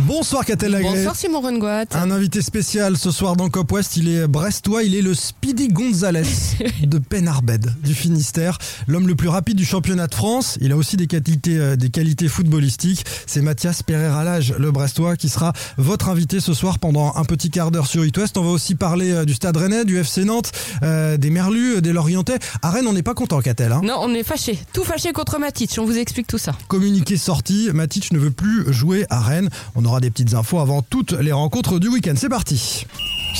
Bonsoir Catel Lagré. Bonsoir Simon Rengoat. Un invité spécial ce soir dans Cop West, il est brestois, il est le Speedy Gonzalez de Penarbed du Finistère, l'homme le plus rapide du championnat de France. Il a aussi des qualités, euh, des qualités footballistiques. C'est Mathias Pereira Lage, le brestois, qui sera votre invité ce soir pendant un petit quart d'heure sur It West. On va aussi parler euh, du Stade Rennais, du FC Nantes, euh, des Merlus, des Lorientais. À Rennes, on n'est pas content Catel. Hein. Non, on est fâché. Tout fâché contre Matic. On vous explique tout ça. Communiqué sorti, Matic ne veut plus jouer à Rennes. On aura des petites infos avant toutes les rencontres du week-end. C'est parti.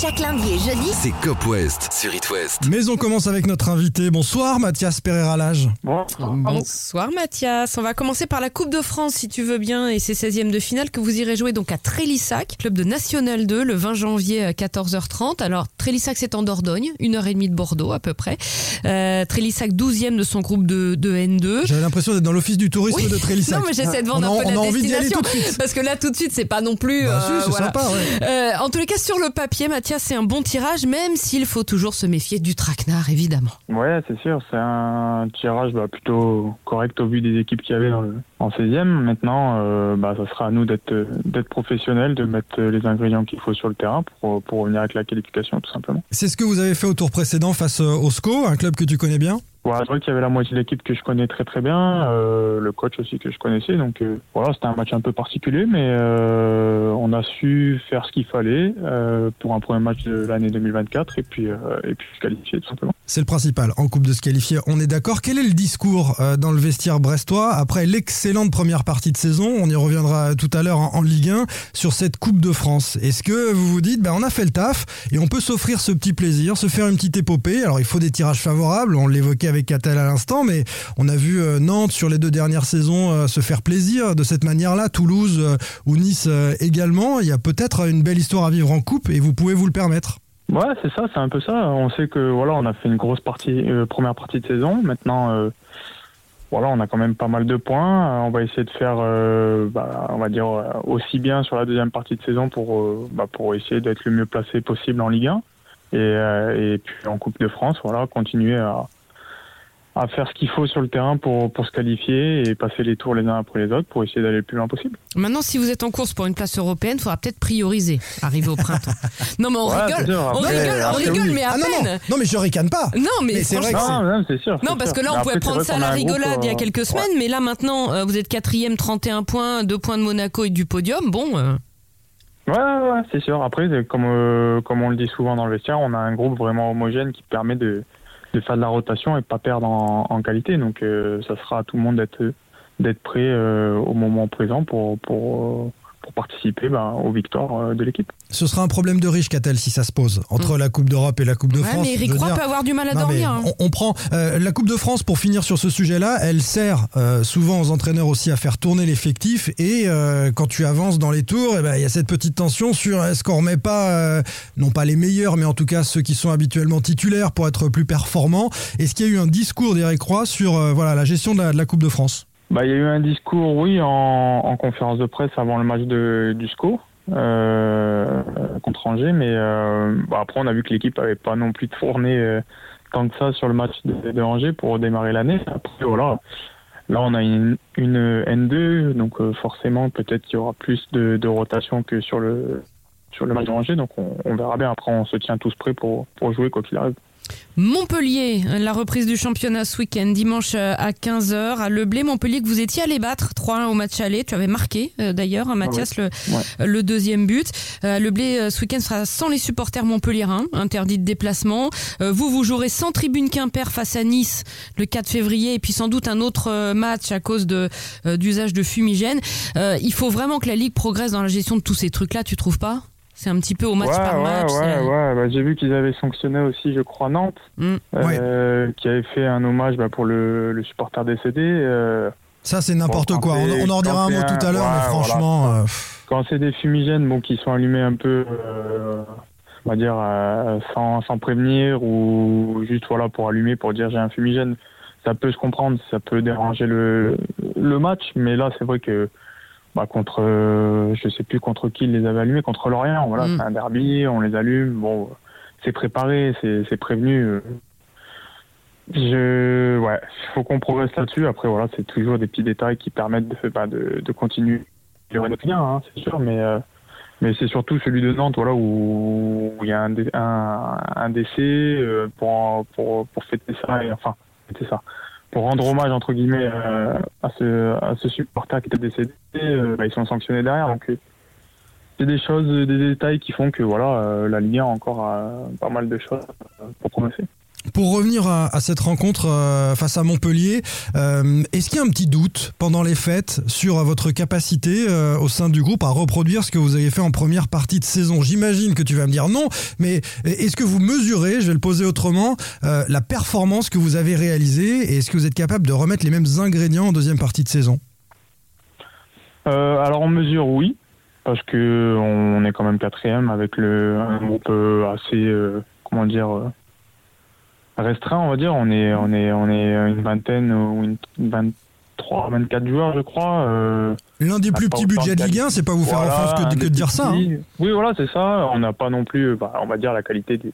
Chaque lundi et jeudi, C'est Cop West sur It West. Mais on commence avec notre invité. Bonsoir Mathias Pereira Lage. Bon, Bonsoir Mathias. On va commencer par la Coupe de France si tu veux bien et ses 16e de finale que vous irez jouer donc à Trélissac, club de National 2 le 20 janvier à 14h30. Alors Trélissac c'est en Dordogne, une heure et demie de Bordeaux à peu près. Euh, Trélissac 12e de son groupe de, de N2. J'avais l'impression d'être dans l'office du tourisme Oui. de Trélissac. Non mais j'essaie de vendre on a, un peu on a la envie d'y aller destination tout de suite. parce que là tout de suite c'est pas non plus Bah euh, si, c'est voilà. sympa, ouais. Euh, en tous les cas, sur le papier, Mathias, c'est un bon tirage, même s'il faut toujours se méfier du traquenard, évidemment. ouais, c'est sûr, c'est un tirage bah, plutôt correct au vu des équipes qu'il y avait dans le, en 16e. Maintenant, euh, bah, ça sera à nous d'être d'être professionnels, de mettre les ingrédients qu'il faut sur le terrain pour, pour revenir avec la qualification, tout simplement. C'est ce que vous avez fait au tour précédent face euh, au SCO, un club que tu connais bien? Voilà, c'est vrai qu'il y avait la moitié de l'équipe que je connais très très bien, euh, le coach aussi que je connaissais, donc euh, voilà, c'était un match un peu particulier, mais euh, on a su faire ce qu'il fallait pour un premier match de l'année 2024 et puis et puis se qualifier tout simplement. C'est le principal. En Coupe de se qualifier, on est d'accord. Quel est le discours dans le vestiaire brestois après l'excellente première partie de saison? On y reviendra tout à l'heure en, Ligue 1 sur cette Coupe de France. Est-ce que vous vous dites, ben, on a fait le taf et on peut s'offrir ce petit plaisir, se faire une petite épopée? Alors il faut des tirages favorables, on l'évoquait avec Catel à l'instant, mais on a vu euh, Nantes sur les deux dernières saisons euh, se faire plaisir de cette manière-là, Toulouse euh, ou Nice également. Il y a peut-être une belle histoire à vivre en Coupe et vous pouvez vous le permettre. Ouais, c'est ça, c'est un peu ça. On sait que voilà, on a fait une grosse partie, première partie de saison. Maintenant, voilà, on a quand même pas mal de points. On va essayer de faire, bah, on va dire aussi bien sur la deuxième partie de saison pour, bah, pour essayer d'être le mieux placé possible en Ligue 1 et, et puis en Coupe de France, voilà, continuer à à faire ce qu'il faut sur le terrain pour, pour se qualifier et passer les tours les uns après les autres pour essayer d'aller le plus loin possible. Maintenant, si vous êtes en course pour une place européenne, il faudra peut-être prioriser, arriver au printemps. Non, mais on Ouais, rigole, sûr, on après- rigole, on après, rigole, oui. mais à Ah non, non, peine. non, mais je ricane pas. Non, mais, Mais c'est vrai que Non, non, c'est sûr. Non, parce sûr. que là, on après, pouvait prendre ça à la groupe, rigolade il y a euh, quelques semaines, mais là, maintenant, euh, vous êtes quatrième, 31 points, 2 points de Monaco et du podium. Bon, euh, Ouais, ouais, ouais, c'est sûr. Après, comme, euh, comme on le dit souvent dans le vestiaire, on a un groupe vraiment homogène qui permet de, de faire de la rotation et pas perdre en, en qualité. Donc, euh, ça sera à tout le monde d'être d'être prêt euh, au moment présent pour, pour, euh, pour participer bah, aux victoires euh, de l'équipe. Ce sera un problème de riche, Catel, si ça se pose entre la Coupe d'Europe et la Coupe de ouais, France. mais Eric Roy dire- peut avoir du mal à Non, dormir. hein. on, on prend euh, la Coupe de France pour finir sur ce sujet-là. Elle sert euh, souvent aux entraîneurs aussi à faire tourner l'effectif. Et euh, quand tu avances dans les tours, eh ben, il y a cette petite tension sur est-ce qu'on remet pas, euh, non pas les meilleurs, mais en tout cas ceux qui sont habituellement titulaires pour être plus performants. Est-ce qu'il y a eu un discours d'Eric Roy sur euh, voilà la gestion de la, de la Coupe de France? Bah, il y a eu un discours, oui, en, en conférence de presse avant le match de, du SCO euh, contre Angers, mais euh, bah, après on a vu que l'équipe avait pas non plus tourné euh, tant que ça sur le match de, de Angers pour démarrer l'année. Après voilà, là on a une, une N2, donc euh, forcément peut-être qu'il y aura plus de, de rotation que sur le sur le match de Angers, donc on, on verra bien. Après on se tient tous prêts pour pour jouer quoi qu'il arrive. Montpellier, la reprise du championnat ce week-end, dimanche euh, à 15h à Leblé. Montpellier que vous étiez allé battre 3-1 au match aller. Tu avais marqué euh, d'ailleurs, hein, Mathias, le, Ouais. le deuxième but. Euh, Leblé euh, ce week-end sera sans les supporters montpelliérains, interdit de déplacement. Vous, vous jouerez sans tribune Quimper face à Nice le 4 février et puis sans doute un autre match à cause de d'usage de fumigène. Il faut vraiment que la Ligue progresse dans la gestion de tous ces trucs-là, tu trouves pas? C'est un petit peu au match ouais, par ouais, match. ouais, c'est- ouais. Bah, j'ai vu qu'ils avaient sanctionné aussi, je crois, Nantes, Mm. euh, qui avait fait un hommage bah, pour le, le supporter décédé. euh, Ça, c'est n'importe quoi. On, en redira quand un mot tout à l'heure, mais franchement. voilà. euh, quand c'est des fumigènes bon, qui sont allumés un peu, euh, on va dire, euh, sans, sans prévenir ou juste voilà pour allumer, pour dire j'ai un fumigène, ça peut se comprendre, ça peut déranger le, le match, mais là c'est vrai que bah, contre, euh, je sais plus contre qui ils les avaient allumés, contre Lorient. Voilà, Mm. c'est un derby, on les allume. Bon, c'est préparé, c'est prévenu. Je, ouais, faut qu'on progresse là-dessus. Après, voilà, c'est toujours des petits détails qui permettent de, bah, de, de continuer notre lien, hein, c'est sûr, mais. euh, mais c'est surtout celui de Nantes, voilà, où il y a un, un, un décès euh, pour, pour, pour fêter ça, et, enfin, fêter ça, pour rendre hommage entre guillemets euh, à ce à ce supporter qui était décédé, euh, bah, ils sont sanctionnés derrière. Donc euh, c'est des choses, des détails qui font que voilà, euh, la Ligue 1 a encore euh, pas mal de choses pour progresser. Pour revenir à, cette rencontre euh, face à Montpellier, euh, est-ce qu'il y a un petit doute pendant les fêtes sur euh, votre capacité au sein du groupe à reproduire ce que vous avez fait en première partie de saison? J'imagine que tu vas me dire non, mais est-ce que vous mesurez, je vais le poser autrement, la performance que vous avez réalisée et est-ce que vous êtes capable de remettre les mêmes ingrédients en deuxième partie de saison? Alors en mesure, oui, parce que on est quand même quatrième avec le un groupe assez, comment dire, restreint, on va dire. On est, on est, on est une vingtaine ou une 23, 24 joueurs, je crois. euh, L'un des plus petits budgets de de Ligue 1, c'est pas vous faire Voilà, offense que, de- que de dire ça. hein. Oui, voilà, c'est ça. On n'a pas non plus, euh, bah, on va dire, la qualité des,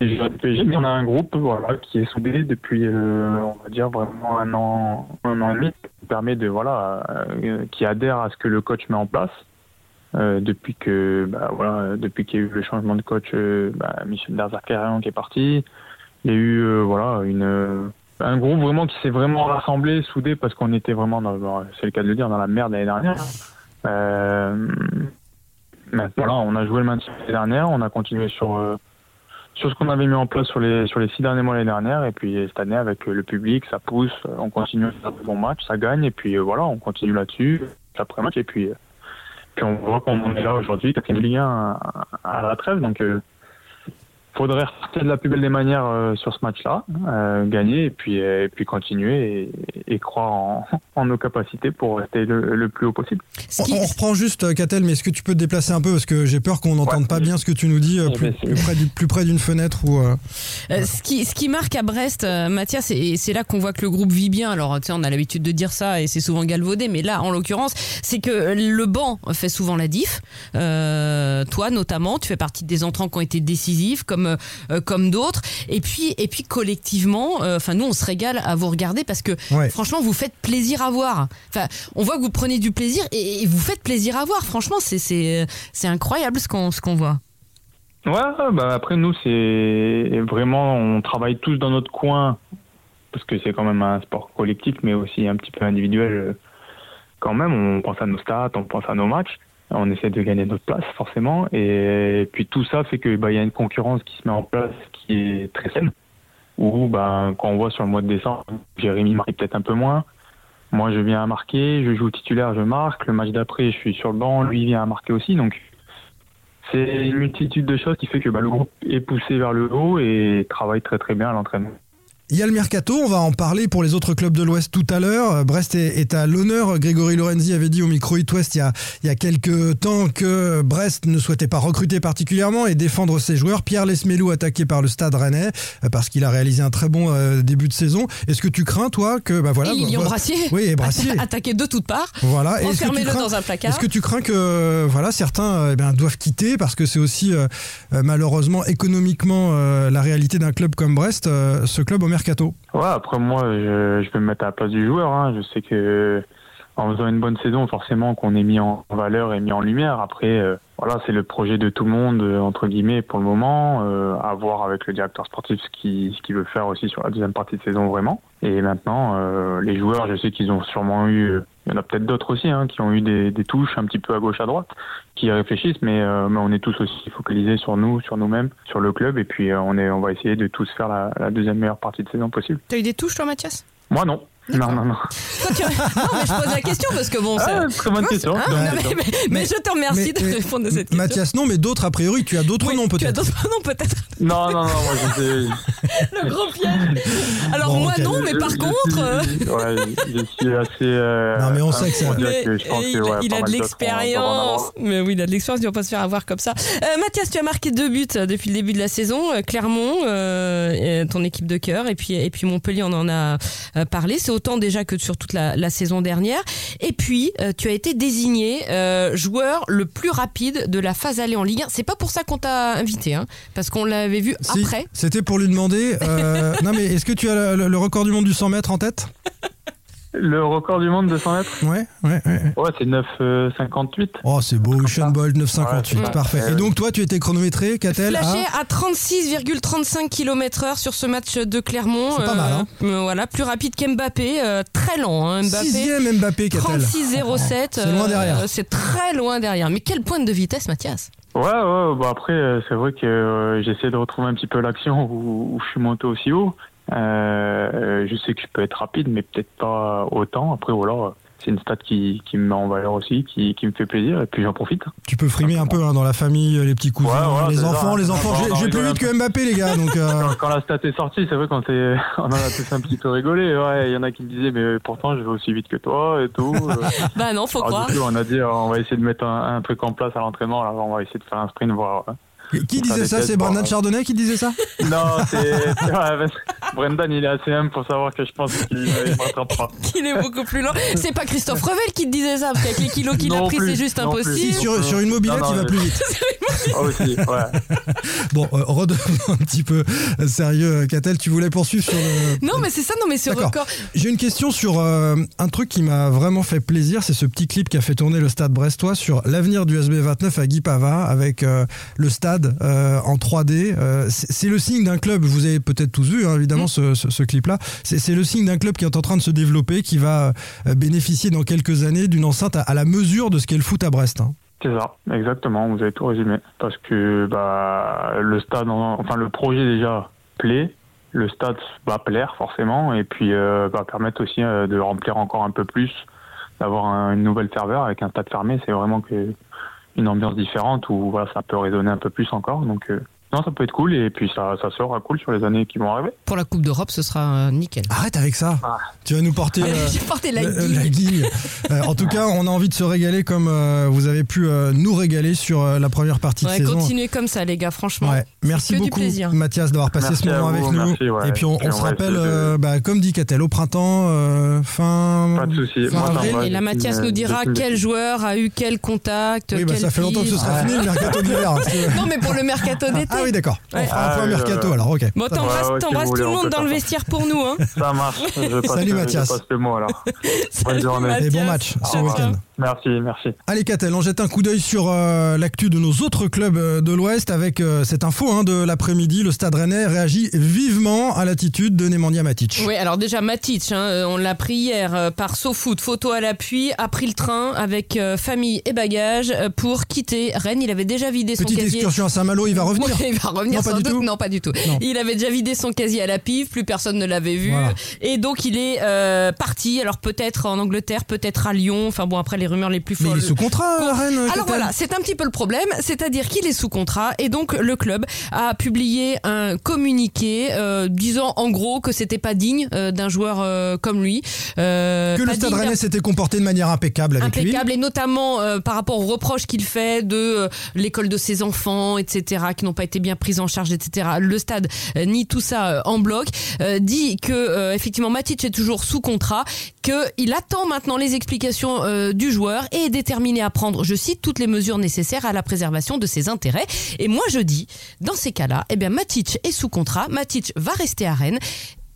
des joueurs du PSG, mais on a un groupe voilà, qui est soudé depuis, euh, on va dire, vraiment un an, un an et demi, qui permet de, voilà, euh, qui adhère à ce que le coach met en place. Euh, depuis que, bah, voilà, depuis qu'il y a eu le changement de coach, euh, bah, Michel Derzakarian qui est parti, il y a eu, euh, voilà, une, euh, un groupe vraiment qui s'est vraiment rassemblé, soudé, parce qu'on était vraiment, c'est le cas de le dire, dans la merde l'année dernière. Euh, maintenant, là, on a joué le maintien l'année dernière, on a continué sur sur ce qu'on avait mis en place sur les sur les six derniers mois l'année dernière, et puis cette année avec le public, ça pousse, on continue à faire de bons matchs, ça gagne, et puis voilà, on continue là-dessus, après match, et puis puis on voit qu'on est là aujourd'hui, quatrième Ligue 1 à, à la trêve, donc faudrait repartir de la plus belle des manières euh, sur ce match-là, euh, gagner et puis et puis continuer et, et croire en, en nos capacités pour rester le, le plus haut possible. On, reprend juste, euh, Catel, mais est-ce que tu peux te déplacer un peu? Parce que j'ai peur qu'on n'entende Ouais. pas bien ce que tu nous dis euh, Eh plus, ben, plus près du- plus près d'une fenêtre ou. euh, Euh, ce, qui, ce qui marque à Brest, euh, Mathias, et c'est là qu'on voit que le groupe vit bien. Alors, tu sais, on a l'habitude de dire ça et c'est souvent galvaudé, mais là, en l'occurrence, c'est que le banc fait souvent la diff. Euh, toi, notamment, tu fais partie des entrants qui ont été décisifs, comme euh, comme d'autres. Et puis, et puis collectivement, euh, enfin, nous, on se régale à vous regarder parce que Ouais. franchement, vous faites plaisir à voir. Enfin, on voit que vous prenez du plaisir et, et vous faites plaisir à voir. Franchement, c'est c'est c'est incroyable ce qu'on ce qu'on voit. Ouais, bah après nous c'est vraiment on travaille tous dans notre coin parce que c'est quand même un sport collectif mais aussi un petit peu individuel euh, quand même. On pense à nos stats, on pense à nos matchs, on essaie de gagner notre place forcément et puis tout ça fait que bah y a une concurrence qui se met en place qui est très saine où bah quand on voit sur le mois de décembre Jérémy marque peut-être un peu moins. Moi je viens à marquer, je joue titulaire, je marque. Le match d'après je suis sur le banc, lui vient à marquer aussi donc c'est une multitude de choses qui fait que bah, le groupe est poussé vers le haut et travaille très très bien à l'entraînement. Il y a le mercato, on va en parler pour les autres clubs de l'Ouest tout à l'heure. Brest est, est à l'honneur. Grégory Lorenzi avait dit au micro It West il y, a, il y a quelques temps que Brest ne souhaitait pas recruter particulièrement et défendre ses joueurs. Pierre Lesmelou attaqué par le Stade Rennais euh, parce qu'il a réalisé un très bon euh, début de saison. Est-ce que tu crains toi que bah voilà et Lilian bah, Brassier, Oui, et Brassier. attaqué de toutes parts. Voilà. Enfermez-le crains- dans un placard. Est-ce que tu crains que voilà certains eh ben, doivent quitter parce que c'est aussi euh, malheureusement économiquement euh, la réalité d'un club comme Brest, ce club au mercato. Ouais, après moi, je, je vais me mettre à la place du joueur. hein. Je sais que en faisant une bonne saison, forcément qu'on est mis en valeur et mis en lumière. Après, euh, voilà, c'est le projet de tout le monde euh, entre guillemets pour le moment. euh, à voir avec le directeur sportif ce qu'il veut faire aussi sur la deuxième partie de saison vraiment. Et maintenant, euh, les joueurs, je sais qu'ils ont sûrement eu, il y en a peut-être d'autres aussi, hein, qui ont eu des, des touches un petit peu à gauche à droite, qui réfléchissent, mais, mais on est tous aussi focalisés sur nous, sur nous-mêmes, sur le club, et puis on est, on va essayer de tous faire la, la deuxième meilleure partie de saison possible. T'as eu des touches, toi, Mathias? Moi non. Non, non, non. Toi, tu- Non, mais je pose la question parce que bon, c'est. Ah, très bonne question. Hein, non, question. mais, mais- mais je te remercie Mais- de mais- répondre à cette question. Mathias non, mais d'autres a priori, tu as d'autres Oui, noms Tu as peut-être. d'autres noms peut-être. Non, non, non, moi je sais. Le gros piège. Alors Bon, moi non, mais par Je- je contre. euh, suis- ouais, je suis assez. euh, Non, mais on sait que ça- comment dire Mais- que je pense et que, il, ouais, il a de l'expérience. Mais oui, il a de l'expérience, il va pas se faire avoir comme ça. Euh, Mathias, tu as marqué deux buts euh, depuis le début de la saison. Euh, Clermont, euh, euh, ton équipe de cœur, et puis, et puis Montpellier, on en a euh, parlé. C'est autant déjà que sur toute la, la saison dernière. Et puis, euh, tu as été désigné euh, joueur le plus rapide de la phase allée en Ligue 1. C'est pas pour ça qu'on t'a invité, hein, parce qu'on l'avait vu Si, après. C'était pour lui demander. Euh, non, mais est-ce que tu as le, le record du monde du 100 mètres en tête? Le record du monde de 100 mètres? Ouais, ouais, ouais. Ouais, c'est 9,58. Oh, c'est beau, Usain Bolt 958, Ouais, parfait. Et donc, toi, tu étais chronométré, Catel Flashé à... à 36,35 km heure sur ce match de Clermont. C'est pas mal, hein. euh, Voilà, plus rapide qu'Mbappé, euh, très lent. Hein, Mbappé. Sixième Mbappé, Catel. 36,07. C'est loin euh, derrière. c'est très loin derrière. Mais quelle pointe de vitesse, Mathias? Ouais, ouais, bah après, euh, c'est vrai que euh, j'essaie de retrouver un petit peu l'action où, où je suis monté aussi haut. Euh, je sais que je peux être rapide, mais peut-être pas autant. Après, voilà, c'est une stat qui, qui me met en valeur aussi, qui, qui me fait plaisir, et puis j'en profite. Tu peux frimer un peu hein, dans la famille, les petits cousins, Ouais, ouais, les enfants, les enfants. J'ai- plus vite que Mbappé, les gars. Donc, euh, Quand, quand la stat est sortie, c'est vrai qu'on on en a tous un petit peu rigolé. Ouais, il y en a qui me disaient, mais pourtant, je vais aussi vite que toi et tout. Euh, Bah non, faut alors, croire. du coup, on a dit, euh, on va essayer de mettre un, un truc en place à l'entraînement. On va essayer de faire un sprint, voir. euh, qui disait ça? C'est euh, Chardonnay qui disait ça? Non, c'est. Brendan, il est assez humble pour savoir que je pense qu'il ne pas. Il est beaucoup plus lent. C'est pas Christophe Revel qui te disait ça, parce qu'avec les kilos qu'il a pris, plus, c'est juste impossible. Si, sur, sur une mobilette, Non, non, il va mais- plus vite. Ah, aussi, ouais. Bon, euh, redevenons un petit peu sérieux, Catel. Tu voulais poursuivre sur le. Non, mais c'est ça, non, mais ce D'accord. record. J'ai une question sur euh, un truc qui m'a vraiment fait plaisir, c'est ce petit clip qui a fait tourner le stade brestois sur l'avenir du SB29 à Guy Pava avec euh, le stade euh, en 3D. Euh, c'est c'est le signe d'un club, vous avez peut-être tous vu hein, évidemment ce, clip-là, c'est le signe d'un club qui est en train de se développer, qui va euh, bénéficier dans quelques années d'une enceinte à, la mesure de ce qu'est le foot à Brest. hein. C'est ça, exactement, vous avez tout résumé. Parce que bah, le stade, en- enfin le projet déjà plaît, le stade va plaire forcément, et puis euh, va permettre aussi euh, de remplir encore un peu plus, d'avoir un- une nouvelle ferveur avec un stade fermé, c'est vraiment une ambiance différente où ça peut résonner un peu plus encore. Donc euh, non, ça peut être cool, et puis ça, ça sera cool sur les années qui vont arriver. Pour la Coupe d'Europe, ce sera euh, nickel. Arrête avec ça, Ah. tu vas nous porter... euh, J'ai porté la Le- guille. la guille. Euh, en tout cas, on a envie de se régaler comme euh, vous avez pu euh, nous régaler sur euh, la première partie Ouais, de saison. continuez comme ça, les gars, franchement. Ouais. Merci beaucoup. Mathias, d'avoir passé Merci ce moment vous, avec nous. merci, ouais. Et puis on, Puis on on se rappelle, de- euh, bah, comme dit Catel, au printemps, euh, fin. Pas de souci. Et là, Mathias nous dira quel joueur a eu quel contact. Oui, bah, ça fait longtemps que ce sera fini le mercato d'hiver. hein. Non, mais pour le mercato d'été. Ah oui, d'accord. On Ouais. fera un Ah peu un oui, mercato euh, alors, ok. Bon, Ça t'embrasses Ouais, ouais, si t'embrasses vous tout le on monde peut dans le faire ça. vestiaire pour nous. Hein. Ça marche. Je passe, Salut, Mathias. passe le mot alors. Salut, journée. Et bon Mathias. match ce Ciao, week-end. Merci, merci. Allez Catel, on jette un coup d'œil sur euh, l'actu de nos autres clubs euh, de l'Ouest avec euh, cette info hein, de l'après-midi. Le Stade Rennais réagit vivement à l'attitude de Nemanja Matic. Oui, alors déjà Matic, hein, on l'a pris hier euh, par SoFoot, photo à l'appui, a pris le train avec euh, famille et bagages euh, pour quitter Rennes. Il avait déjà vidé son Petite casier. excursion à Saint-Malo, il va revenir. Ouais, il va revenir Non, pas sans du doute. tout Non, pas du tout. Non. Il avait déjà vidé son casier à la pif, plus personne ne l'avait vu. Voilà. Et donc il est euh, parti. Alors peut-être en Angleterre, peut-être à Lyon. Enfin bon, après les rumeurs les plus Mais il est sous contrat, Con- Rennes. Alors voilà, c'est un petit peu le problème, c'est-à-dire qu'il est sous contrat et donc le club a publié un communiqué euh, disant en gros que c'était pas digne euh, d'un joueur euh, comme lui. Euh, Que le Stade Rennais s'était comporté de manière impeccable avec lui. impeccable et notamment euh, par rapport aux reproches qu'il fait de euh, l'école de ses enfants, etc., qui n'ont pas été bien prises en charge, etc. Le stade nie tout ça en bloc, euh, dit que euh, effectivement Matic est toujours sous contrat, qu'il attend maintenant les explications euh, du joueur et est déterminé à prendre, je cite, toutes les mesures nécessaires à la préservation de ses intérêts. Et moi je dis, dans ces cas-là, eh bien Matic est sous contrat, Matic va rester à Rennes.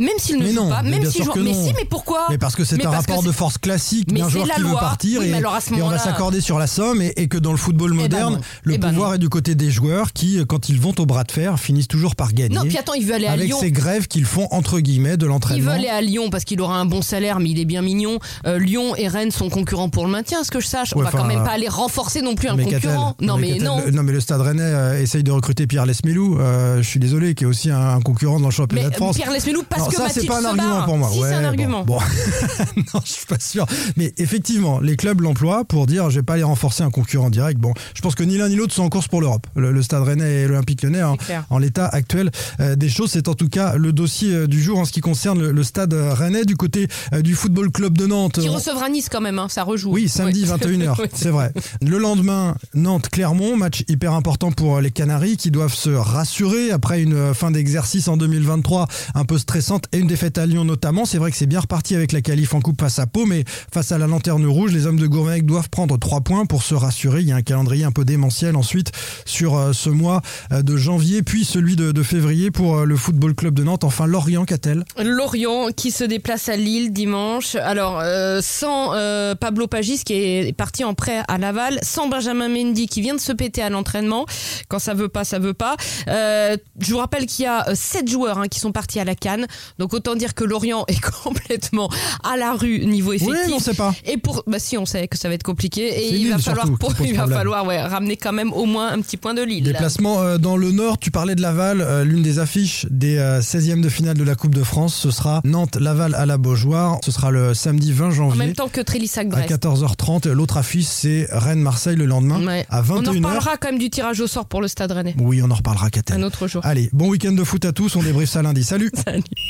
Même s'il ne Mais joue non, pas, mais même s'il joue. Mais si, mais pourquoi Mais parce que c'est un rapport de force classique d'un joueur qui veut partir Oui, et, mais alors à ce et on va s'accorder sur la somme et, et que dans le football Eh ben moderne, le Eh ben pouvoir est du côté des joueurs qui, quand ils vont au bras de fer, finissent toujours par gagner. Non, puis attends, il veut aller à avec Lyon. ces grèves qu'ils font entre guillemets de Il veut l'entraînement. aller à Lyon parce qu'il aura un bon salaire, mais il est bien mignon. Euh, Lyon et Rennes sont concurrents pour le maintien, à ce que je sache. On Ouais, va quand même pas aller renforcer non plus un concurrent. Non, mais non. le- non, mais le Stade Rennais euh, essaye de recruter Pierre Lesmelou. Euh, je suis désolé, qui est aussi un, concurrent dans le championnat de France. Pierre Lesmelou passe Que ça, c'est pas un argument pour moi. Si, c'est Ouais, un bon, argument. Bon, non, je suis pas sûr. Mais effectivement, les clubs l'emploient pour dire, je vais pas aller renforcer un concurrent direct. Bon, je pense que ni l'un ni l'autre sont en course pour l'Europe. Le, le Stade Rennais et l'Olympique Lyonnais, clair. en l'état actuel euh, des choses, c'est en tout cas le dossier euh, du jour en ce qui concerne le, le Stade Rennais du côté euh, du Football Club de Nantes. Qui recevra Nice quand même, hein, ça rejoue. oui, samedi Ouais. 21h, Ouais. c'est vrai. Le lendemain, Nantes-Clermont, match hyper important pour les Canaries qui doivent se rassurer après une fin d'exercice en 2023 un peu stressante et une défaite à Lyon notamment. C'est vrai que c'est bien reparti avec la qualif en coupe face à Pau, mais face à la lanterne rouge, les hommes de Gourvenec doivent prendre trois points pour se rassurer. Il y a un calendrier un peu démentiel ensuite sur euh, ce mois euh, de janvier, puis celui de, février pour euh, le Football Club de Nantes. Enfin, Lorient, qu'a-t-elle? Lorient qui se déplace à Lille dimanche. Alors sans Pablo Pagis qui est parti en prêt à Laval, sans Benjamin Mendy qui vient de se péter à l'entraînement. Quand ça veut pas, ça veut pas. Je vous rappelle qu'il y a sept joueurs hein, qui sont partis à la Cannes. Donc autant dire que Lorient est complètement à la rue niveau Oui, effectif. mais on sait pas. Et pour, bah si, on sait que ça va être compliqué et il va falloir, il va falloir ouais, ramener quand même au moins un petit point de Lille. Déplacement euh, dans le Nord, tu parlais de Laval, euh, l'une des affiches des euh, 16e de finale de la Coupe de France, ce sera Nantes-Laval à la Beaujoire, ce sera le samedi 20 En janvier même temps que Trélissac à Brest. 14h30. L'autre affiche c'est Rennes-Marseille le lendemain Ouais. à On en 21h. reparlera quand même du tirage au sort pour le Stade Rennais. Oui, on en reparlera Un Catel. autre jour. Allez, bon week-end de foot à tous, on débriefe ça lundi. Salut